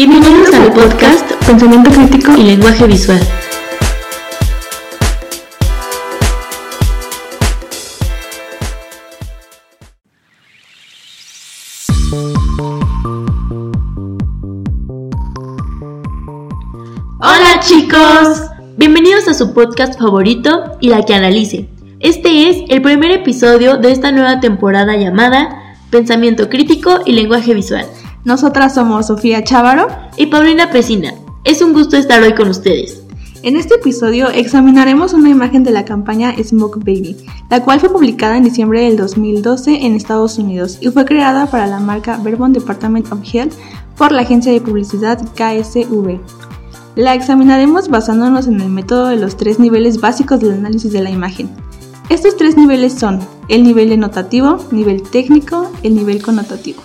Bienvenidos al podcast Pensamiento Crítico y Lenguaje Visual. Hola chicos, bienvenidos a su podcast favorito y la que analice. Este es el primer episodio de esta nueva temporada llamada Pensamiento Crítico y Lenguaje Visual. Nosotras somos Sofía Chávaro y Paulina Pesina. Es un gusto estar hoy con ustedes. En este episodio examinaremos una imagen de la campaña Smoke Baby, la cual fue publicada en diciembre del 2012 en Estados Unidos y fue creada para la marca Vermont Department of Health por la agencia de publicidad KSV. La examinaremos basándonos en el método de los tres niveles básicos del análisis de la imagen. Estos tres niveles son el nivel denotativo, nivel técnico, el nivel connotativo.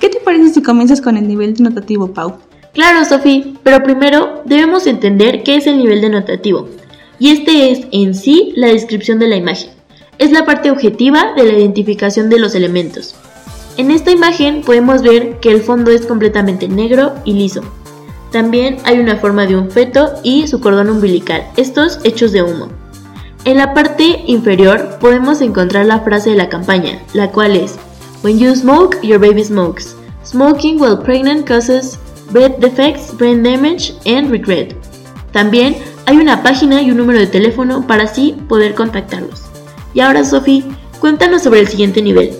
¿Qué te parece si comienzas con el nivel denotativo, Pau? Claro, Sofi, pero primero debemos entender qué es el nivel denotativo. Y este es, en sí, la descripción de la imagen. Es la parte objetiva de la identificación de los elementos. En esta imagen podemos ver que el fondo es completamente negro y liso. También hay una forma de un feto y su cordón umbilical, estos hechos de humo. En la parte inferior podemos encontrar la frase de la campaña, la cual es When you smoke, your baby smokes. Smoking while pregnant causes birth defects, brain damage and regret. También hay una página y un número de teléfono para así poder contactarlos. Y ahora, Sophie, cuéntanos sobre el siguiente nivel.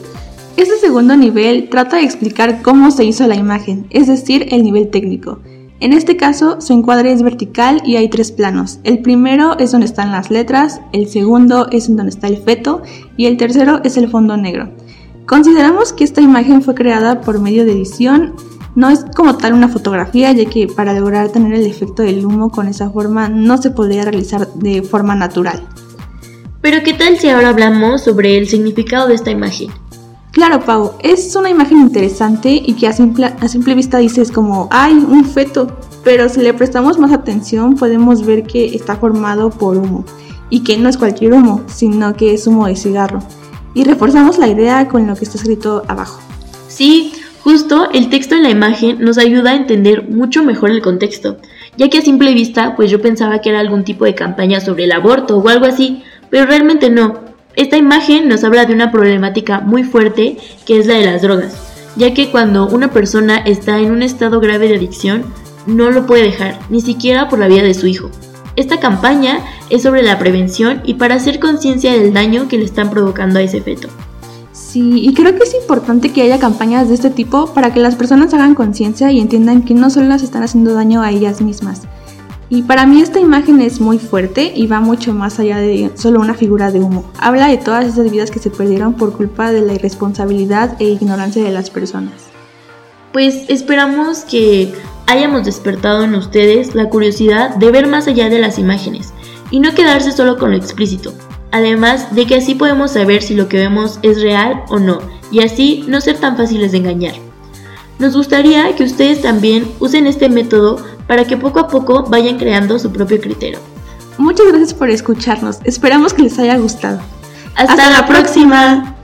Este segundo nivel trata de explicar cómo se hizo la imagen, es decir, el nivel técnico. En este caso, su encuadre es vertical y hay tres planos. El primero es donde están las letras, el segundo es donde está el feto y el tercero es el fondo negro. Consideramos que esta imagen fue creada por medio de edición, no es como tal una fotografía, ya que para lograr tener el efecto del humo con esa forma no se podría realizar de forma natural. Pero ¿qué tal si ahora hablamos sobre el significado de esta imagen? Claro, Pau, es una imagen interesante y que a simple, a simple vista dices como, ¡ay, un feto! Pero si le prestamos más atención podemos ver que está formado por humo y que no es cualquier humo, sino que es humo de cigarro y reforzamos la idea con lo que está escrito abajo. Sí, justo el texto en la imagen nos ayuda a entender mucho mejor el contexto, ya que a simple vista pues yo pensaba que era algún tipo de campaña sobre el aborto o algo así, pero realmente no. Esta imagen nos habla de una problemática muy fuerte que es la de las drogas, ya que cuando una persona está en un estado grave de adicción, no lo puede dejar, ni siquiera por la vida de su hijo. Esta campaña es sobre la prevención y para hacer conciencia del daño que le están provocando a ese feto. Sí, y creo que es importante que haya campañas de este tipo para que las personas hagan conciencia y entiendan que no solo las están haciendo daño a ellas mismas. Y para mí esta imagen es muy fuerte y va mucho más allá de solo una figura de humo. Habla de todas esas vidas que se perdieron por culpa de la irresponsabilidad e ignorancia de las personas. Pues esperamos que hayamos despertado en ustedes la curiosidad de ver más allá de las imágenes y no quedarse solo con lo explícito. Además de que así podemos saber si lo que vemos es real o no y así no ser tan fáciles de engañar. Nos gustaría que ustedes también usen este método para que poco a poco vayan creando su propio criterio. Muchas gracias por escucharnos, esperamos que les haya gustado. Hasta, la próxima.